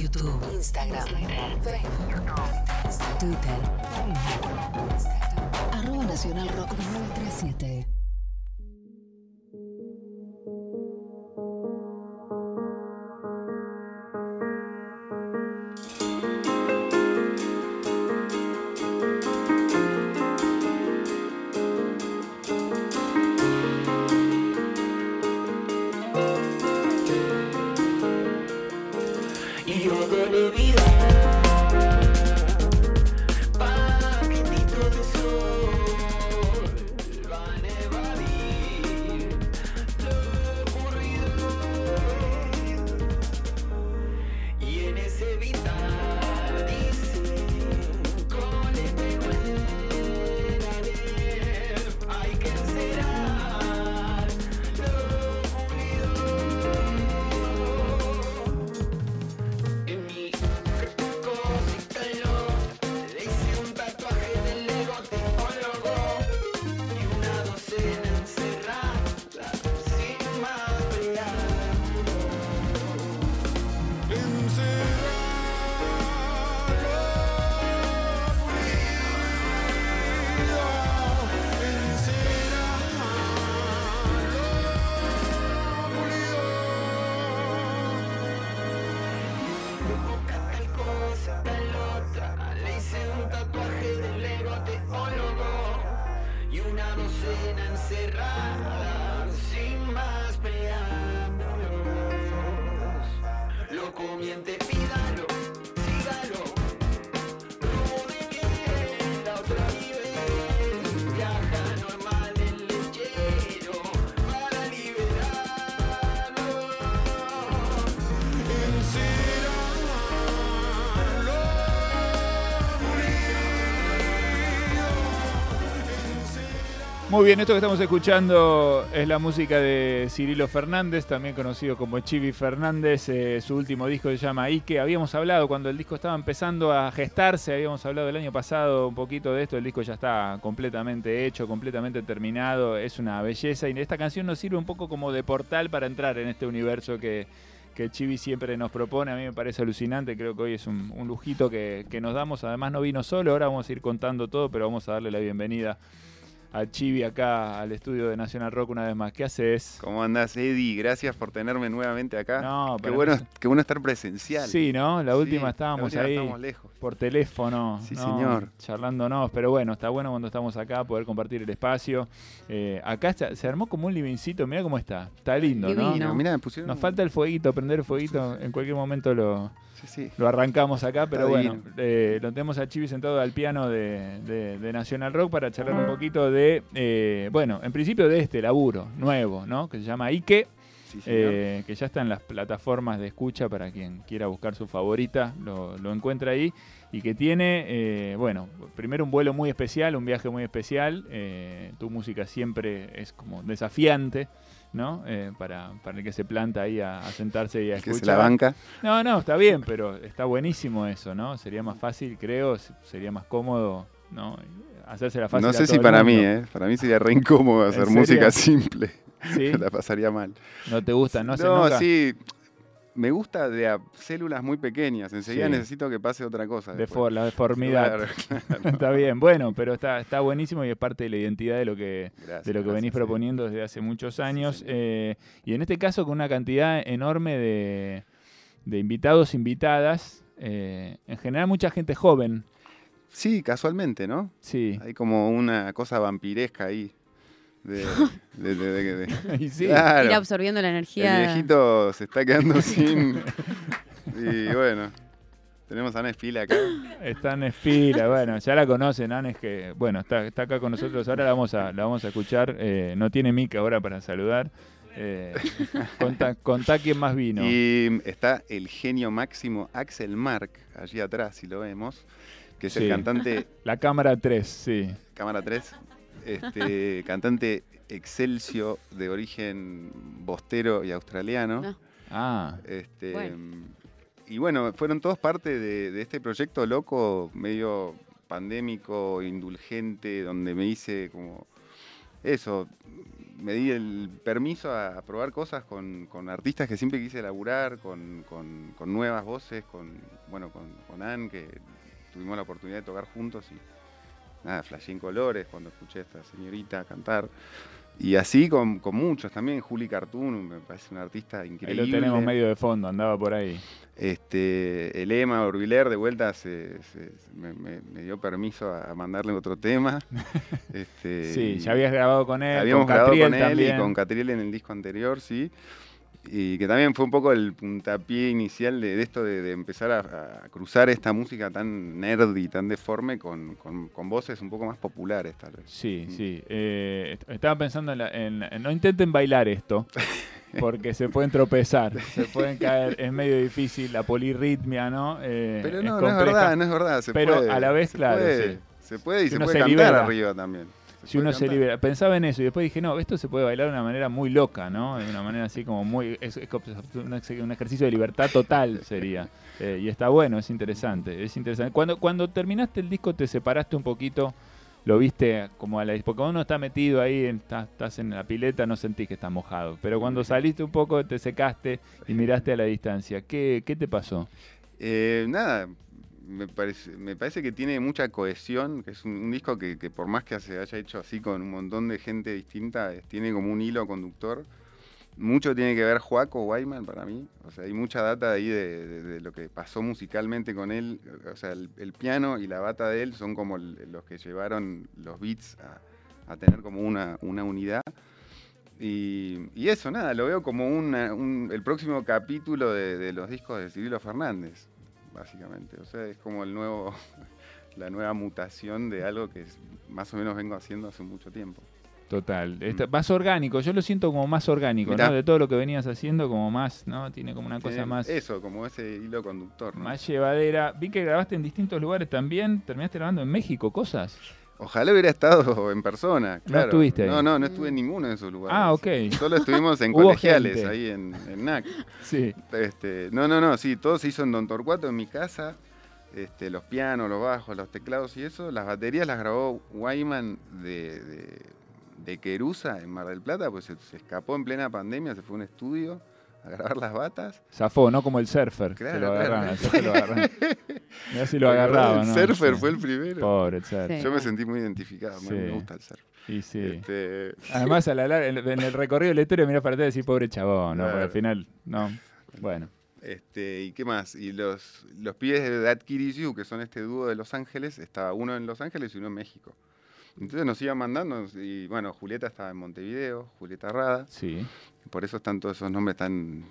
YouTube, Instagram, Facebook, Twitter. Arroba Nacional Rock 937. Ego teólogo y una docena encerrada sin más preámbulos. Loco miente, pídalo, Muy bien, esto que estamos escuchando es la música de Cirilo Fernández, también conocido como Chivi Fernández. eh, su último disco se llama Ike. Habíamos hablado cuando el disco estaba empezando a gestarse, habíamos hablado el año pasado un poquito de esto. El disco ya está completamente hecho, completamente terminado. Es una belleza y esta canción nos sirve un poco como de portal para entrar en este universo que, que Chivi siempre nos propone. A mí me parece alucinante, creo que hoy es un, un lujito que, que nos damos. Además no vino solo, ahora vamos a ir contando todo, pero vamos a darle la bienvenida a Chivi acá al estudio de National Rock una vez más. ¿Qué haces? ¿Cómo andás, Eddie? Gracias por tenerme nuevamente acá. No, qué bueno, mí- qué bueno estar presencial. Sí, ¿no? La Sí, última la estábamos última ahí estábamos lejos. por teléfono, Sí, ¿no? señor. charlándonos, pero bueno, está bueno cuando estamos acá poder compartir el espacio. Eh, acá está- se armó como un livincito, mira cómo está, está lindo, ¿no? Divino. Mirá, me pusieron. Nos falta el fueguito, prender el fueguito, en cualquier momento lo, Sí, sí. lo arrancamos acá, pero Está bueno, eh, lo tenemos a Chivi sentado al piano de, de- de National Rock para charlar un poquito de, eh, bueno, en principio de este laburo nuevo, ¿no? Que se llama Ike. Sí. Eh, que ya está en las plataformas de escucha para quien quiera buscar su favorita, lo, lo encuentra ahí. Y que tiene, eh, bueno, primero un vuelo muy especial, un viaje muy especial. eh, tu música siempre es como desafiante, ¿no? Para, para el que se planta ahí a, a sentarse y a El que escuchar. se la banca. No, no, está bien, pero está buenísimo eso, ¿no? Sería más fácil, creo, sería más cómodo, ¿no? Hacérsela fácil. No a sé todo si para mí. ¿eh? Para mí sería re incómodo hacer música simple. ¿Sí? la pasaría mal. ¿No te gusta? ¿No, nunca? sí. Me gusta de a células muy pequeñas. Enseguida Sí. necesito que pase otra cosa. De for- la deformidad. Claro, claro. Está bien, bueno, pero está, está buenísimo y es parte de la identidad de lo que, Gracias, de lo que venís sí. proponiendo desde hace muchos años. eh, y en este caso con una cantidad enorme de, de invitados, invitadas. eh, en general mucha gente joven. Sí, casualmente, ¿no? Sí. Hay como una cosa vampiresca ahí. De, de- de- de- de- Y sí. Claro. Ir absorbiendo la El energía. viejito se está quedando sin. Y bueno, tenemos a Ana Espila acá. Está en fila, bueno, ya la conocen, Anne, es que, bueno, está, está acá con nosotros, ahora la vamos a, la vamos a escuchar, eh, no tiene mic ahora para saludar. Eh, contá, contá quién más vino. Y está el genio máximo Axel Mark, allí atrás, si lo vemos, que es Sí. el cantante La cámara 3, sí. Cámara 3, este, cantante excelsio de origen bostero y australiano. Ah. Ah, Este, Bueno. Y bueno, fueron todos parte de, de este proyecto loco, medio pandémico, indulgente, donde me hice como eso, me di el permiso a, a probar cosas con, con artistas que siempre quise laburar, con, con- con nuevas voces, con, bueno, con, con Ann, que tuvimos la oportunidad de tocar juntos y nada, flashé en colores cuando escuché a esta señorita cantar. Y así con, con muchos también, Juli Cartoon, me parece un artista Ahí increíble. lo tenemos medio de fondo, andaba por ahí. Este, el Ema Orbiler de vuelta se, se- me, me- me dio permiso a mandarle otro tema. Este, Sí, ya habías grabado con él, habíamos con grabado Catriel con él también. y con Catriel en el disco anterior, sí. Y que también fue un poco el puntapié inicial de, de esto de, de empezar a, a cruzar esta música tan nerd y tan deforme con, con- con voces un poco más populares, tal vez. Sí, Mm. sí. Eh, est- estaba pensando en, la- en- en- No intenten bailar esto, porque se pueden tropezar, se pueden caer. Es medio difícil la polirritmia, ¿no? Eh, Pero es no, no es verdad, no es verdad. Se Pero puede, a la vez, se claro, puede, sí. Se puede y Si se puede se cantar libera. arriba también. Si uno se libera. Pensaba en eso y después dije, no, esto se puede bailar de una manera muy loca, ¿no? De una manera así como muy. Es, un, ejercicio de libertad total sería. Eh, y está bueno, es interesante. Es interesante. Cuando, cuando terminaste el disco, te separaste un poquito. Lo viste como a la. Porque cuando uno está metido ahí, estás, estás en la pileta, no sentís que está mojado. Pero cuando saliste un poco, te secaste y miraste a la distancia. ¿Qué, qué te pasó? Eh, nada, me parece, me parece que tiene mucha cohesión, que es un, disco que, por más que se haya hecho así con un montón de gente distinta, tiene como un hilo conductor. Mucho tiene que ver Joaco Wyman para mí, o sea, hay mucha data ahí de, lo que pasó musicalmente con él, o sea, el, piano y la bata de él son como los que llevaron los beats a, tener como una, una unidad. Y, eso, nada, lo veo como un- el próximo capítulo de, de los discos de Cirilo Fernández, básicamente. O sea, es como el nuevo, la nueva mutación de algo que es- más o menos vengo haciendo hace mucho tiempo. Total. Está- más orgánico, yo lo siento como más orgánico, Mm. Mirá. ¿no? De todo lo que venías haciendo, como más, ¿no? Tiene como una cosa más. Eso, como ese hilo conductor. ¿no? Más llevadera. Vi que grabaste en distintos lugares también. ¿Terminaste grabando en México cosas? Ojalá hubiera estado en persona. Claro. estuviste ahí. No, no, no estuve en ninguno de esos lugares. Ah, ok. Solo estuvimos en colegiales, gente. ahí en, en NAC. Sí. Este, no, no, no, sí, todo se hizo en Don Torcuato, en mi casa. Este, los pianos, los bajos, los teclados y eso. Las baterías las grabó Wyman de, de, de Querusa, en Mar del Plata, pues se, se escapó en plena pandemia, se fue a un estudio a grabar las batas. Zafó, ¿no? Como el surfer. que Claro, lo agarraban. surfer lo agarraban. Mirá si lo ¿Te acordás agarraba, del ¿no? surfer Sí. fue el primero. Pobre el surfer. Sí. Yo me sentí muy identificado, me- Sí. me gusta el surf. Y sí. Este, Además, a la larga, en el recorrido de la historia, mirás para atrás y decís, pobre chabón, ¿no? Porque al final, no. Bueno. Este, ¿Y qué más? Y los, los pibes de That Kid Is You, que son este dúo de Los Ángeles, estaba uno en Los Ángeles y uno en México. Entonces nos iban mandando, y bueno, Julieta estaba en Montevideo, Julieta Rada, Sí. por eso están todos esos nombres tan,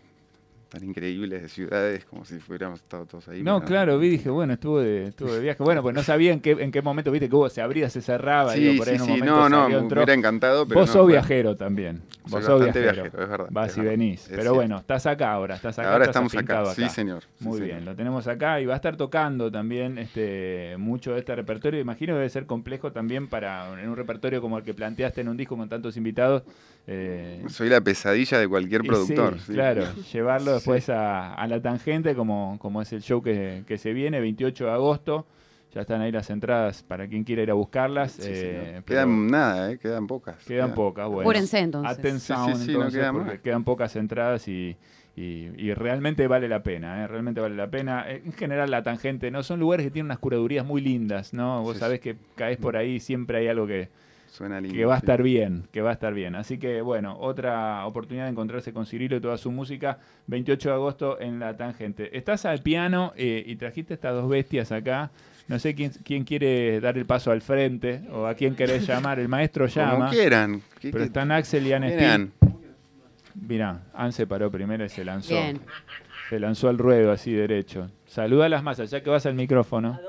tan increíbles de ciudades, como si fuéramos estado todos ahí. No, claro, vi, dije, bueno, estuvo de, estuvo de viaje. Bueno, pues no sabía en qué, en qué momento, viste, que hubo, se abría, se cerraba. Sí, digo, por ahí sí, en un sí, momento no, no, me hubiera encantado, pero Vos no, sos viajero también. Soy Vos sos viajero. viajero, es verdad, Vas es y verdad. venís. Pero bueno, estás acá ahora. Estás acá Ahora estás estamos acá, sí señor. sí, Muy señor. bien, lo tenemos acá y va a estar tocando también este mucho de este repertorio. Imagino que debe ser complejo también para en un repertorio como el que planteaste en un disco con tantos invitados. eh, Soy la pesadilla de cualquier productor. Claro, llevarlo después a, a la tangente como, como es el show que, que se viene, 28 de agosto. Ya están ahí las entradas para quien quiera ir a buscarlas. Sí, eh, Quedan nada, ¿eh? Quedan pocas. quedan pocas. Bueno. Apúrense entonces. Aten Sí, Sound, sí, sí, no entonces, queda porque más. quedan pocas entradas y, y- y realmente vale la pena, ¿eh? realmente vale la pena. Eh, En general la tangente, ¿no? Son lugares que tienen unas curadurías muy lindas, ¿no? Vos Sí, sabés que caes por ahí y siempre hay algo que, Suena lindo. que va a sí. estar bien, que va a estar bien. Así que bueno, otra oportunidad de encontrarse con Cirilo y toda su música, 28 de agosto en La Tangente. Estás al piano eh, y trajiste estas dos bestias acá. No sé quién, quién quiere dar el paso al frente o a quién querés llamar. El maestro llama. Como quieran. ¿Qué- Pero qué- están Axel y Anne? Mirá, Anne se paró primero y se lanzó. Bien. Se lanzó al ruedo así derecho. Saluda a las masas, ya que vas al micrófono.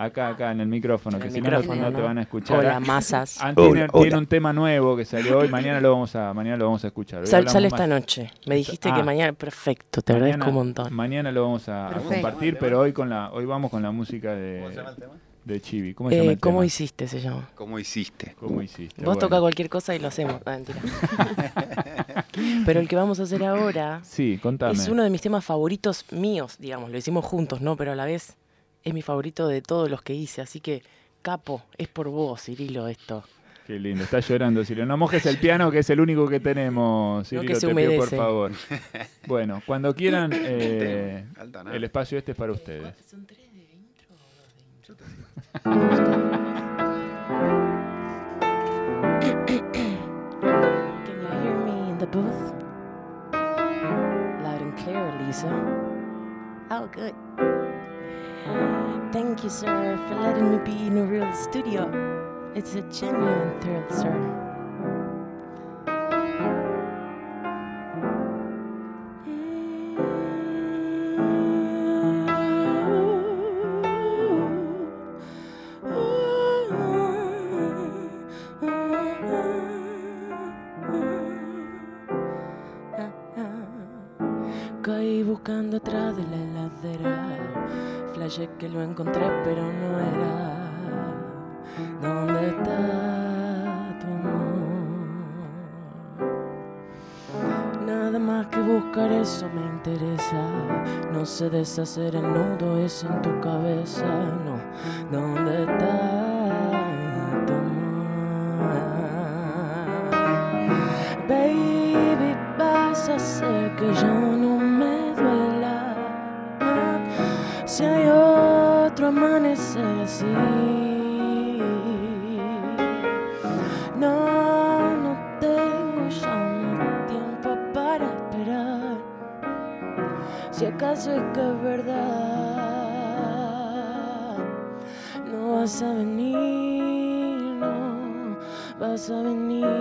Acá, acá, en el micrófono, En que el si no, no, te van a escuchar. Hola, masas. Anne tiene, Hola, tiene hola. un tema nuevo que salió hoy, mañana lo vamos a, mañana lo vamos a escuchar. Hoy Sal- hablamos sale más- esta noche. Me dijiste Ah. que mañana. Perfecto, te mañana- agradezco un montón. Mañana lo vamos a, compartir, pero hoy con la, hoy vamos con la música de, de Chibi. ¿Cómo se llama Eh, el ¿Cómo tema? hiciste? Se llama. ¿Cómo hiciste? ¿Cómo hiciste? Vos Bueno. toca cualquier cosa y lo hacemos. Ah, mentira. Pero el que vamos a hacer ahora Sí, contame. es uno de mis temas favoritos míos, digamos. Lo hicimos juntos, ¿no? Pero a la vez es mi favorito de todos los que hice. Así que, capo, es por vos, Cirilo, esto. Qué lindo, está llorando, Cirilo. No mojes el piano, que es el único que tenemos, Cirilo, que se te pido por favor. Bueno, cuando quieran, eh, el espacio este es para ustedes. ¿Son tres de intro o dos de intro? Can you hear me in the booth? Loud and clear, Lisa. Oh, good. Thank you, sir, for letting me be in a real studio. It's a genuine thrill, sir. De la heladera. Flashé que lo encontré, pero no era. ¿Dónde está tu amor? Nada más que buscar eso me interesa. No sé deshacer el nudo, es en tu cabeza. No, ¿dónde está amanecer así. No, no tengo ya más tiempo para esperar. Si acaso es que es verdad, no vas a venir, no vas a venir,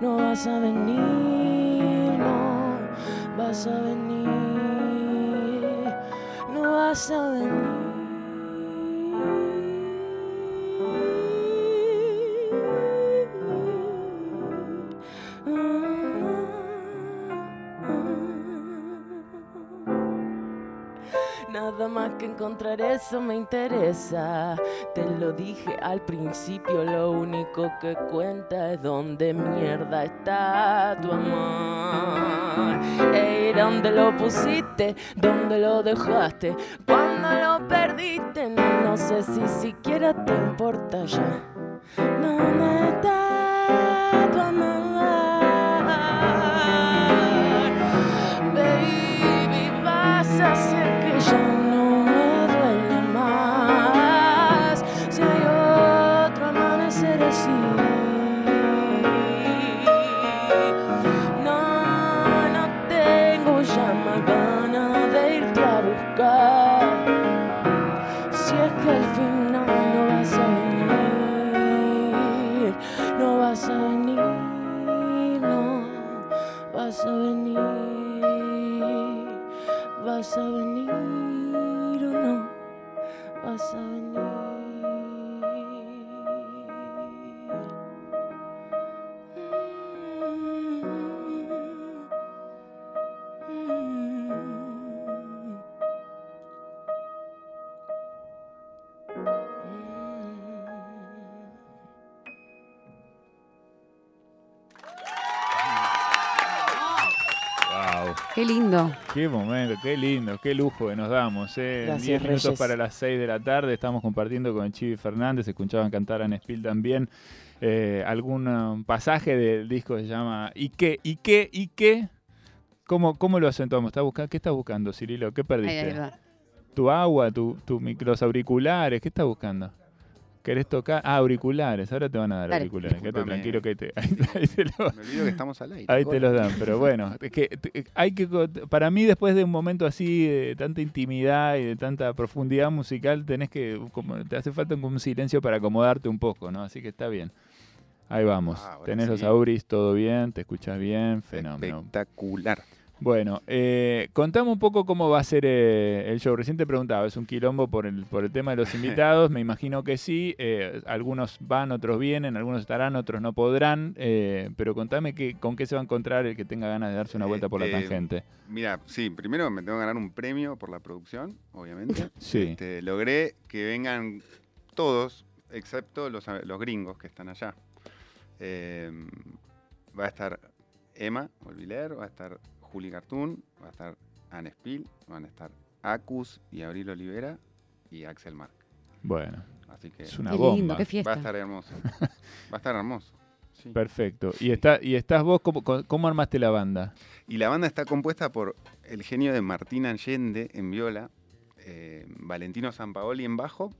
no vas a venir, no vas a venir, no vas encontrar eso me interesa. Te lo dije al principio, lo único que cuenta es dónde mierda está tu amor. Ey, ¿dónde lo pusiste? ¿Dónde lo dejaste? Cuando lo perdiste, no, no sé si siquiera te importa ya. ¿Dónde está tu amor? Qué momento, qué lindo, qué lujo que nos damos. Eh. Gracias, 10 minutos Reyes. para las 6 de la tarde, estamos compartiendo con Chivi Fernández, escuchaban cantar a Anne Spill también. eh, algún um, pasaje del disco que se llama ¿Y qué? ¿Y qué? ¿Y qué? ¿Cómo, cómo lo acentuamos? ¿Está buscando? ¿Qué estás buscando, Cirilo? ¿Qué perdiste? ahí va. tu agua, tu, tu los auriculares, ¿qué estás buscando? ¿Querés tocar? Ah, auriculares, ahora te van a dar Dale. auriculares, quédate Discúlpame. tranquilo que te, ahí, ahí te lo- Me olvido que estamos al aire. ahí te los dan, pero bueno, es que hay que para mí después de un momento así de tanta intimidad y de tanta profundidad musical, tenés que como te hace falta un silencio para acomodarte un poco, ¿no? Así que está bien. Ahí vamos. Ah, Tenés los auris, todo bien, te escuchas bien, fenómeno. Espectacular. Bueno, eh, contame un poco cómo va a ser eh, el show. Recién te preguntaba, ¿es un quilombo por el, por el tema de los invitados? Me imagino que sí. eh, algunos van, otros vienen, algunos estarán, otros no podrán. eh, pero contame que, con qué se va a encontrar el que tenga ganas de darse una vuelta por la tangente. Mira, sí, primero me tengo que ganar un premio por la producción, obviamente. Sí. Este, logré que vengan todos, excepto los, los gringos que están allá. Va a estar Emma Olviler, va a estar Juli Cartoon, va a estar Anne Spill, van a estar Acus y Abril Olivera y Axel Mark. Bueno, Así que Es una Qué bomba. lindo, qué va a fiesta. estar hermoso. Va a estar hermoso. sí. Perfecto. ¿Y, está, y estás vos, cómo, cómo armaste la banda? Y la banda está compuesta por el genio de Martín Allende en viola, eh, Valentino Sampaoli en bajo,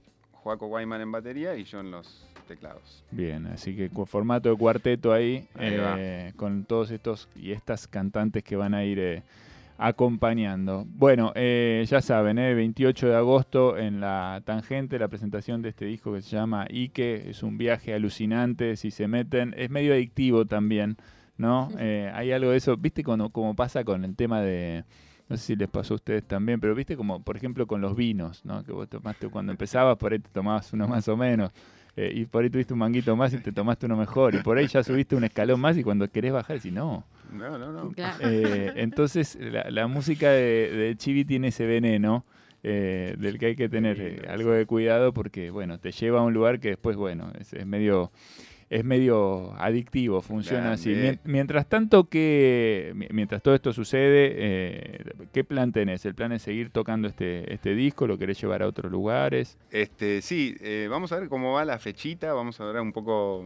Joaco Guayman en batería y yo en los teclados. Bien, así que formato de cuarteto ahí, eh, con todos estos y estas cantantes que van a ir eh, acompañando. Bueno, eh, ya saben, eh, 28 de agosto en la Tangente, la presentación de este disco que se llama Ike, es un viaje alucinante, si se meten, es medio adictivo también, ¿no? Eh, hay algo de eso, viste cuando, como pasa con el tema de... No sé si les pasó a ustedes también, pero viste como, por ejemplo, con los vinos, ¿no? Que vos tomaste cuando empezabas, por ahí te tomabas uno más o menos. Eh, y por ahí tuviste un manguito más y te tomaste uno mejor. Y por ahí ya subiste un escalón más y cuando querés bajar decís, no. No, no, no. Claro. Eh, entonces, la, la música de, de Chibi tiene ese veneno eh, del que hay que tener eh, algo de cuidado porque, bueno, te lleva a un lugar que después, bueno, es, es medio... Es medio adictivo, funciona así. Mien- Mientras tanto que, mi- mientras todo esto sucede, eh, ¿qué plan tenés? ¿El plan es seguir tocando este, este disco? ¿Lo querés llevar a otros lugares? Este, sí, eh, vamos a ver cómo va la fechita, vamos a ver un poco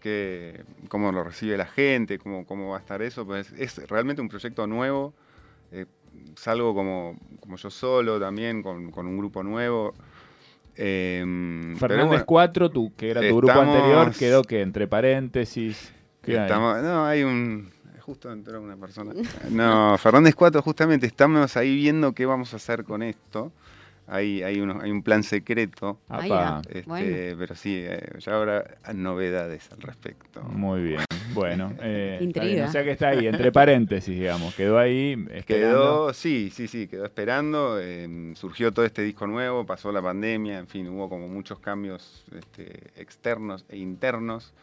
qué, cómo lo recibe la gente, cómo, cómo va a estar eso. Pues es realmente un proyecto nuevo. eh, salgo como, como yo solo también, con, con un grupo nuevo. Eh, Fernández bueno, 4, tu, que era tu grupo estamos- anterior, quedó que entre paréntesis. ¿qué hay? estamos- no, hay un... Justo entró una persona. No, Fernández 4, justamente estamos ahí viendo qué vamos a hacer con esto. Hay, hay, unos- hay un plan secreto. Este, Bueno. Pero sí, eh, ya habrá novedades al respecto. Muy bien. Bueno, eh, Intriga. o sea que está ahí, entre paréntesis, digamos. Quedó ahí. esperando. Quedó, sí, sí, sí, quedó esperando. eh, surgió todo este disco nuevo, pasó la pandemia, en fin, hubo como muchos cambios este, externos e internos.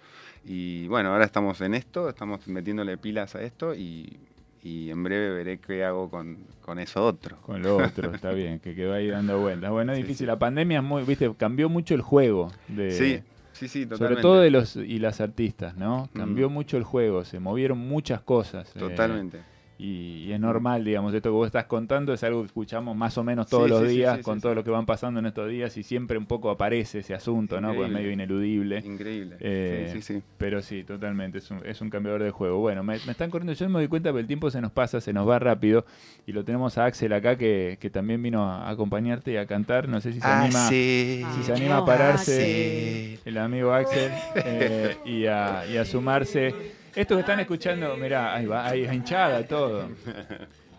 Y bueno, ahora estamos en esto, estamos metiéndole pilas a esto y, y en breve veré qué hago con, con eso otro. Con lo otro, está bien, que quedó ahí dando vueltas. Bueno, es Sí, difícil. sí. La pandemia es muy, viste, cambió mucho el juego. De, sí, sí, sí, totalmente. Sobre todo de los y las artistas, ¿no? Cambió Mm. mucho el juego, se movieron muchas cosas. eh, Totalmente. Y, y es normal, digamos, esto que vos estás contando es algo que escuchamos más o menos todos Sí, los sí, días sí, con sí, todo sí. lo que van pasando en estos días y siempre un poco aparece ese asunto, ¿no? Porque es medio ineludible. Increíble. Eh, sí, sí, sí. Pero sí, totalmente, es un, es un cambiador de juego. Bueno, me, me están corriendo, yo me doy cuenta que el tiempo se nos pasa, se nos va rápido. Y lo tenemos a Axel acá que, que también vino a acompañarte y a cantar. No sé si se Ah, anima, sí. si se anima a Ah, pararse el amigo Axel eh, y, a, y a sumarse. Esto que están escuchando, mirá, ahí va, ahí hinchada todo.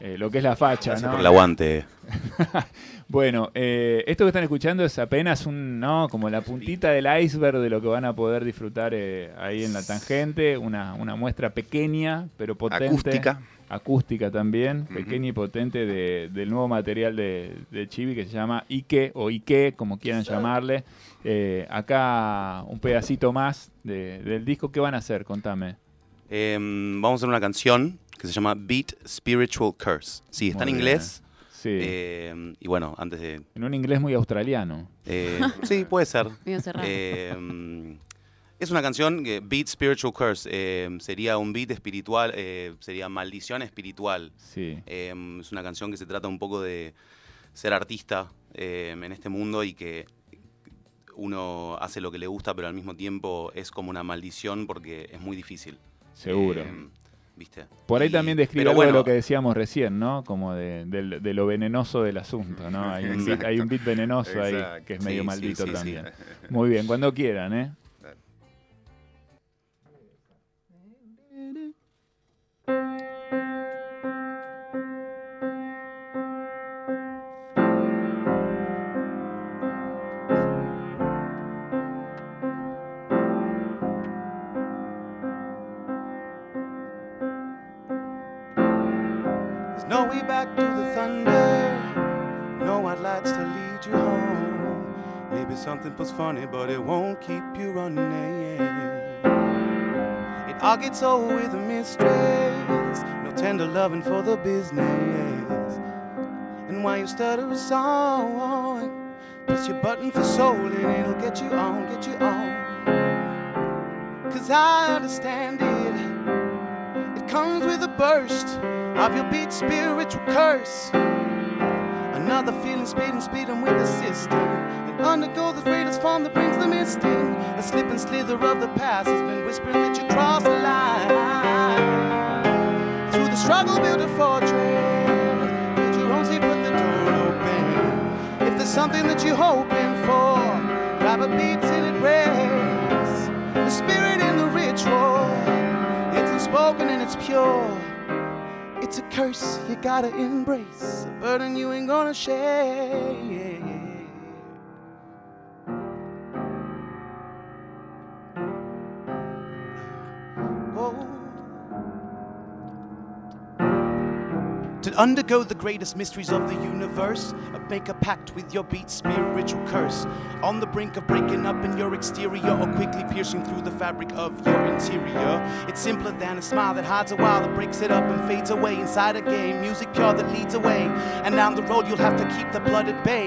Eh, lo que es la facha, Gracias ¿no? por el aguante. Bueno, eh, esto que están escuchando es apenas un, ¿no? Como la puntita del iceberg de lo que van a poder disfrutar eh, ahí en la tangente. Una, una muestra pequeña, pero potente. Acústica. Acústica también, pequeña y potente de- del nuevo material de, de Chibi que se llama Ike o Ike, como quieran llamarle. Eh, acá un pedacito más de- del disco. ¿Qué van a hacer? Contame. Em, vamos a hacer una canción que se llama Beat Spiritual Curse. Sí, está Muy en bien. inglés. Sí. em, y bueno, antes de... en un inglés muy australiano. eh, sí, puede ser. Em, es una canción que Beat Spiritual Curse. sería un beat espiritual, eh, sería maldición espiritual. Sí. Es una canción que se trata un poco de ser artista en este mundo y que uno hace lo que le gusta, pero al mismo tiempo es como una maldición porque es muy difícil. Seguro. Em, ¿Viste? Por ahí Y- también describe algo de lo que decíamos recién, ¿no? Como de, de lo venenoso del asunto, ¿no? Hay un, beat, Exacto. hay un beat venenoso ahí que es medio sí, maldito sí, sí. también. Muy bien, cuando quieran, ¿eh? Something was funny, but it won't keep you running. It all gets old with a mistress. No tender loving for the business. And while you stutter a song, press your button for soul and it'll get you on, get you on. Cause I understand it. It comes with a burst of your beat spiritual curse. Another feeling speeding, speeding with the system. And undergo the greatest form that brings the misting. A slip and slither of the past has been whispering that you cross the line. Through the struggle, build a fortress. Build your own seat, put the door open. If there's something that you're hoping for, grab a beat till it breaks. The spirit in the ritual, it's unspoken and it's pure. It's a curse you gotta embrace, a burden you ain't gonna share. Undergo the greatest mysteries of the universe, make a pact with your beat, spiritual curse. On the brink of breaking up in your exterior or quickly piercing through the fabric of your interior. It's simpler than a smile that hides a while, that breaks it up and fades away inside a game. Music pure that leads away. And down the road, you'll have to keep the blood at bay.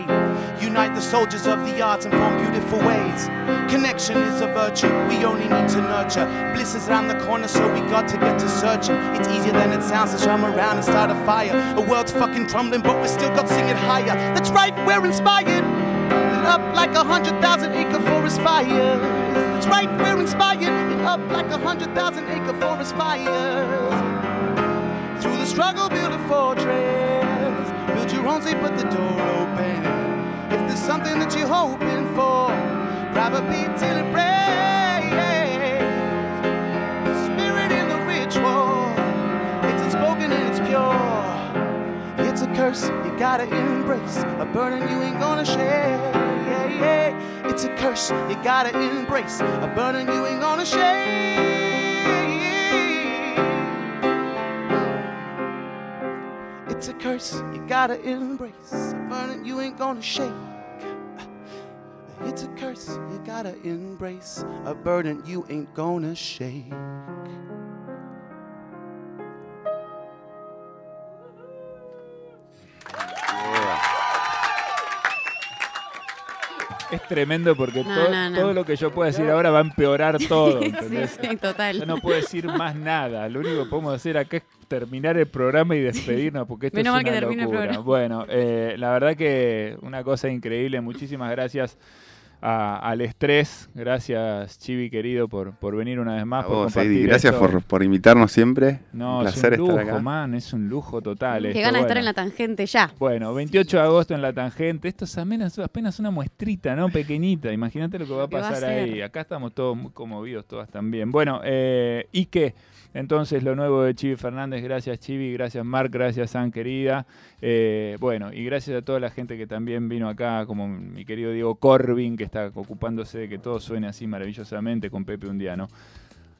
Unite the soldiers of the arts and form beautiful ways. Connection is a virtue we only need to nurture. Bliss is around the corner, so we got to get to searching. It's easier than it sounds to drum around and start a fire. The world's fucking crumbling, but we still got to sing it higher. That's right, we're inspired. Up like a hundred thousand acre forest fire. That's right, we're inspired. Up like a hundred thousand acre forest fires. Through the struggle, build a fortress. Build your own safe, put the door open. If there's something that you're hoping for, grab a beat till it breaks. Spirit in the ritual, it's unspoken and it's pure. Curse you gotta embrace, a burden you ain't gonna share. Yeah, yeah. It's a curse you gotta embrace, a burden you ain't gonna share. It's a curse you gotta embrace, a burden you ain't gonna shake. It's a curse you gotta embrace, a burden you ain't gonna shake. Es tremendo porque No, todo, no, no. todo lo que yo pueda decir ahora va a empeorar todo. Sí, ¿entendés? sí, total. Yo no puedo decir más nada. Lo único que podemos hacer acá es terminar el programa y despedirnos porque esto Menos es que una el locura. Bueno, eh, la verdad que una cosa increíble. Muchísimas gracias a- al estrés. Gracias, Chivi querido, por, por venir una vez más. A por vos, compartir Eddie, gracias esto. por, por invitarnos siempre. No, un es placer un lujo, estar acá. man. Es un lujo total. Qué esto, ganas de estar bueno. en la tangente ya. Bueno, 28 de agosto en la tangente. Esto es apenas, apenas una muestrita, ¿no? Pequeñita. Imagínate lo que va a Lo que va a pasar ahí. Acá estamos todos muy conmovidos, todas también. Bueno, eh, ¿y qué? Entonces, lo nuevo de Chivi Fernández. Gracias, Chivi. Gracias, Marc. Gracias, San, querida. Eh, bueno, y gracias a toda la gente que también vino acá, como mi querido Diego Corbin, que está ocupándose de que todo suene así maravillosamente con Pepe Undiano.